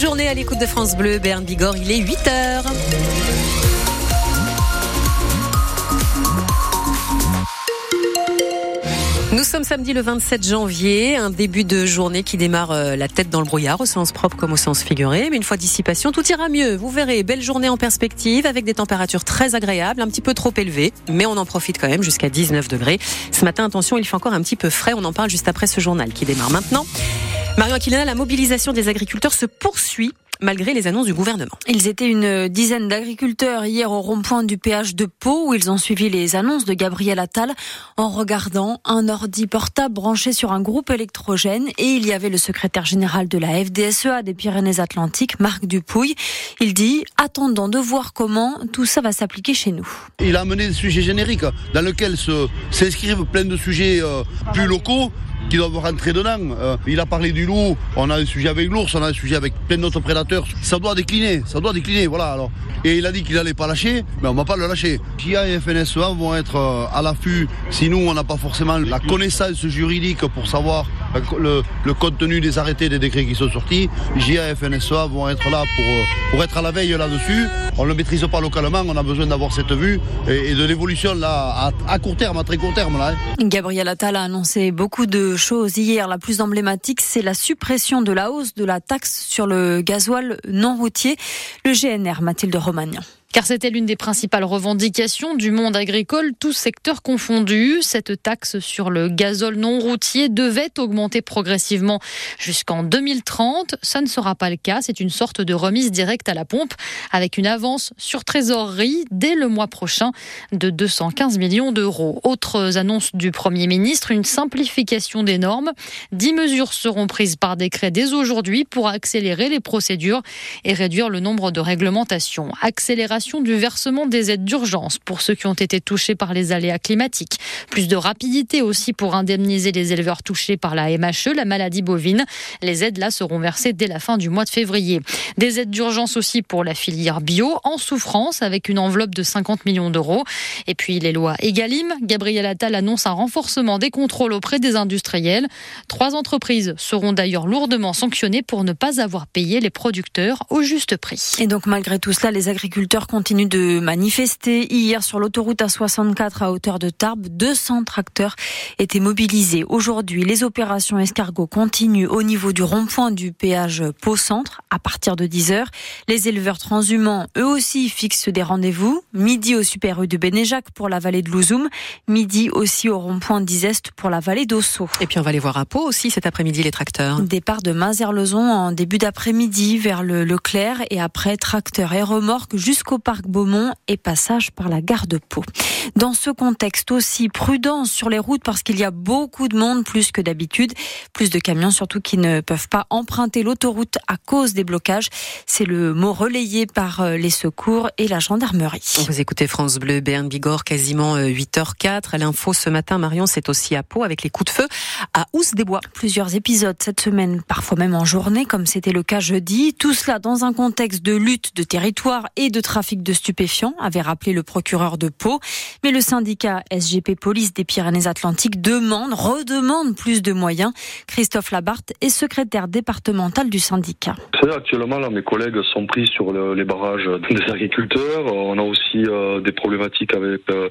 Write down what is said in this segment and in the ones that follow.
Journée à l'écoute de France Bleu, Berne Bigorre, il est 8 heures. Nous sommes samedi le 27 janvier, un début de journée qui démarre euh, la tête dans le brouillard, au sens propre comme au sens figuré. Mais une fois dissipation, tout ira mieux. Vous verrez, belle journée en perspective avec des températures très agréables, un petit peu trop élevées, mais on en profite quand même jusqu'à 19 degrés. Ce matin, attention, il fait encore un petit peu frais. On en parle juste après ce journal qui démarre maintenant. Marion Aquilina, la mobilisation des agriculteurs se poursuit malgré les annonces du gouvernement. Ils étaient une dizaine d'agriculteurs hier au rond-point du péage de Pau où ils ont suivi les annonces de Gabriel Attal en regardant un ordi portable branché sur un groupe électrogène et il y avait le secrétaire général de la FDSEA des Pyrénées-Atlantiques, Marc Dupouille. Il dit attendons de voir comment tout ça va s'appliquer chez nous. Il a amené des sujets génériques dans lesquels s'inscrivent plein de sujets euh, plus locaux qui doivent rentrer dedans. Euh, il a parlé du loup, on a un sujet avec l'ours, on a un sujet avec plein d'autres prédateurs. Ça doit décliner, ça doit décliner, voilà. Alors. Et il a dit qu'il allait pas lâcher, mais on va pas le lâcher. JA et FNSEA vont être euh, à l'affût si nous, on n'a pas forcément la connaissance juridique pour savoir le, le, contenu des arrêtés des décrets qui sont sortis. JA et FNSEA vont être là pour, euh, pour être à la veille là-dessus. On ne le maîtrise pas localement, on a besoin d'avoir cette vue et, de l'évolution là à, à, court terme, à très court terme. Là, hein. Gabriel Attal a annoncé beaucoup de choses hier. La plus emblématique, c'est la suppression de la hausse de la taxe sur le gasoil non routier. Le GNR, Mathilde Romagnan car c'était l'une des principales revendications du monde agricole, tous secteurs confondus. Cette taxe sur le gazole non routier devait augmenter progressivement jusqu'en 2030. Ça ne sera pas le cas. C'est une sorte de remise directe à la pompe avec une avance sur trésorerie dès le mois prochain de 215 millions d'euros. Autres annonces du Premier ministre, une simplification des normes. Dix mesures seront prises par décret dès aujourd'hui pour accélérer les procédures et réduire le nombre de réglementations. Accélération du versement des aides d'urgence pour ceux qui ont été touchés par les aléas climatiques. Plus de rapidité aussi pour indemniser les éleveurs touchés par la MHE, la maladie bovine. Les aides là seront versées dès la fin du mois de février. Des aides d'urgence aussi pour la filière bio en souffrance avec une enveloppe de 50 millions d'euros. Et puis les lois Egalim. Gabriel Attal annonce un renforcement des contrôles auprès des industriels. Trois entreprises seront d'ailleurs lourdement sanctionnées pour ne pas avoir payé les producteurs au juste prix. Et donc malgré tout cela, les agriculteurs continue de manifester. Hier, sur l'autoroute A64 à hauteur de Tarbes, 200 tracteurs étaient mobilisés. Aujourd'hui, les opérations escargot continuent au niveau du rond-point du péage Pau-Centre à partir de 10h. Les éleveurs transhumants, eux aussi, fixent des rendez-vous. Midi au Super U de Bénéjac pour la vallée de Louzoum. Midi aussi au rond-point d'Izeste pour la vallée d'Osso. Et puis on va aller voir à Pau aussi cet après-midi les tracteurs. Départ de Mazerlezon en début d'après-midi vers le Leclerc et après tracteurs et remorques jusqu'au parc Beaumont et passage par la gare de Pau. Dans ce contexte aussi, prudence sur les routes parce qu'il y a beaucoup de monde plus que d'habitude, plus de camions surtout qui ne peuvent pas emprunter l'autoroute à cause des blocages. C'est le mot relayé par euh, les secours et la gendarmerie. Vous écoutez France Bleu, Berne Bigorre, quasiment 8h04. Euh, à l'info ce matin, Marion, c'est aussi à Pau avec les coups de feu à Housse des Bois. Plusieurs épisodes cette semaine, parfois même en journée, comme c'était le cas jeudi. Tout cela dans un contexte de lutte de territoire et de trafic de stupéfiants, avait rappelé le procureur de Pau. Mais le syndicat SGP Police des Pyrénées-Atlantiques demande, redemande plus de moyens. Christophe Labarthe est secrétaire départemental du syndicat. Actuellement, là, mes collègues sont pris sur les barrages des agriculteurs. On a aussi euh, des problématiques avec euh,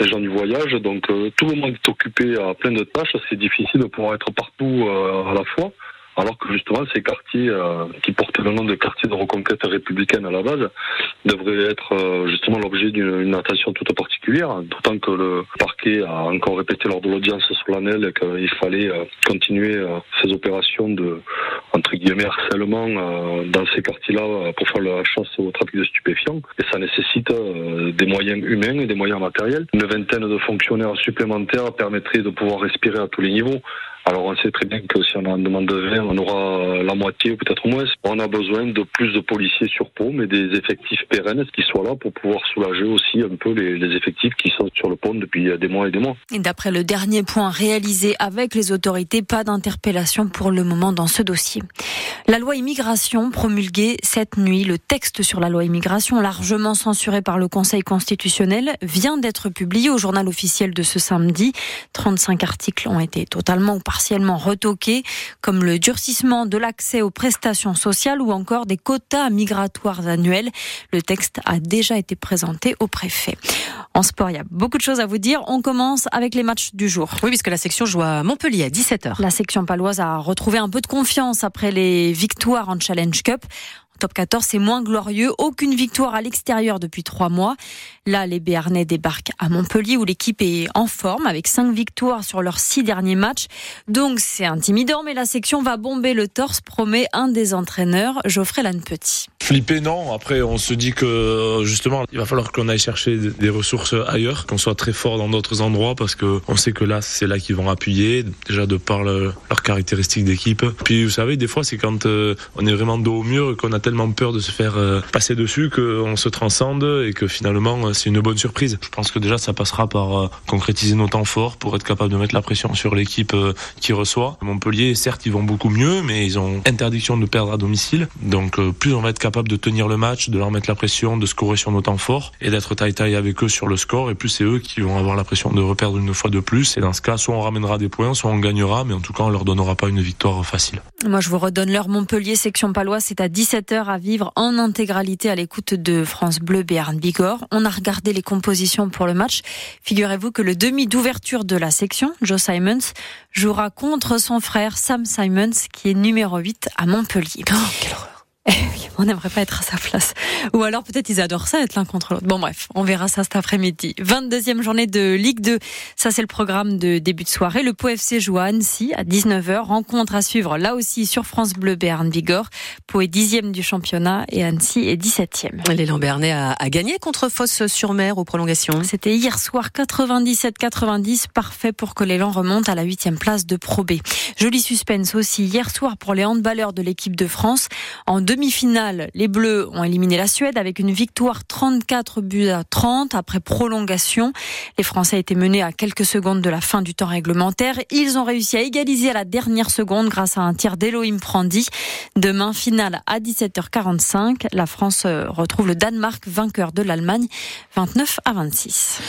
les gens du voyage. Donc euh, tout le monde est occupé à plein de tâches. C'est difficile de pouvoir être partout à la fois alors que justement ces quartiers qui portaient le nom de quartiers de reconquête républicaine à la base devraient être euh, justement l'objet d'une attention toute particulière, d'autant que le parquet a encore répété lors de l'audience solennelle qu'il fallait euh, continuer ces opérations de entre guillemets harcèlement dans ces quartiers-là pour faire la chasse au trafic de stupéfiants et ça nécessite des moyens humains et des moyens matériels. Une vingtaine de fonctionnaires supplémentaires permettrait de pouvoir respirer à tous les niveaux. Alors on sait très bien que si on en demande 20, on aura la moitié ou peut-être moins. On a besoin de plus de policiers sur pont, mais des effectifs pérennes qui soient là pour pouvoir soulager aussi un peu les, effectifs qui sont sur le pont depuis des mois et des mois? Et d'après le dernier point réalisé avec les autorités, pas d'interpellation pour le moment dans ce dossier. La loi immigration promulguée cette nuit, le texte sur la loi immigration largement censuré par le Conseil constitutionnel vient d'être publié au journal officiel de ce samedi. 35 articles ont été totalement ou partiellement retoqués, comme le durcissement de l'accès aux prestations sociales ou encore des quotas migratoires annuels. Le texte a déjà été présenté au préfet. En sport, il y a beaucoup de choses à vous dire. On commence avec les matchs du jour. Oui, puisque la section joue à Montpellier à 17h. La section paloise a retrouvé un peu de confiance après les victoires en Challenge Cup. Top 14, c'est moins glorieux. Aucune victoire à l'extérieur depuis trois mois. Là, les Béarnais débarquent à Montpellier où l'équipe est en forme avec cinq victoires sur leurs six derniers matchs. Donc c'est intimidant, mais la section va bomber le torse, promet un des entraîneurs, Geoffrey Lannepetit. Flipper, non. Après, on se dit que justement, il va falloir qu'on aille chercher des ressources ailleurs, qu'on soit très fort dans d'autres endroits parce que on sait que là, c'est là qu'ils vont appuyer, déjà de par leurs caractéristiques d'équipe. Puis vous savez, des fois, c'est quand euh, on est vraiment dos au mur qu'on a tellement peur de se faire euh, passer dessus qu'on se transcende et que finalement euh, c'est une bonne surprise. Je pense que déjà ça passera par euh, concrétiser nos temps forts pour être capable de mettre la pression sur l'équipe qui reçoit. Montpellier, certes, ils vont beaucoup mieux, mais ils ont interdiction de perdre à domicile. Donc plus on va être capable de tenir le match, de leur mettre la pression, de scorer sur nos temps forts et d'être taille-taille avec eux sur le score. Et plus c'est eux qui vont avoir la pression de reperdre une fois de plus. Et dans ce cas, soit on ramènera des points, soit on gagnera, mais en tout cas on leur donnera pas une victoire facile. Moi je vous redonne l'heure Montpellier, section palois, c'est à 17h à vivre en intégralité à l'écoute de France Bleu Béarn Bigorre. On a regardé les compositions pour le match. Figurez-vous que le demi d'ouverture de la section, Joe Simons, jouera contre son frère Sam Simons, qui est numéro 8 à Montpellier. Oh, quelle horreur. on n'aimerait pas être à sa place. Ou alors peut-être ils adorent ça, être l'un contre l'autre. Bon bref, on verra ça cet après-midi. 22e journée de Ligue 2. Ça c'est le programme de début de soirée. Le Pau FC joue à Annecy à 19h. Rencontre à suivre là aussi sur France Bleu Béarn Vigor. Pau est 10e du championnat et Annecy est 17e. L'élan Bernay a, a, gagné contre Fosse-sur-Mer aux prolongations. C'était hier soir 97-90. Parfait pour que l'élan remonte à la 8e place de Pro B. Joli suspense aussi hier soir pour les handballeurs de l'équipe de France. En demi-finale, les Bleus ont éliminé la Suède avec une victoire 34 buts à 30 après prolongation. Les Français étaient menés à quelques secondes de la fin du temps réglementaire. Ils ont réussi à égaliser à la dernière seconde grâce à un tir d'Elohim Prandi. Demain, finale à 17h45. La France retrouve le Danemark, vainqueur de l'Allemagne, 29 à 26.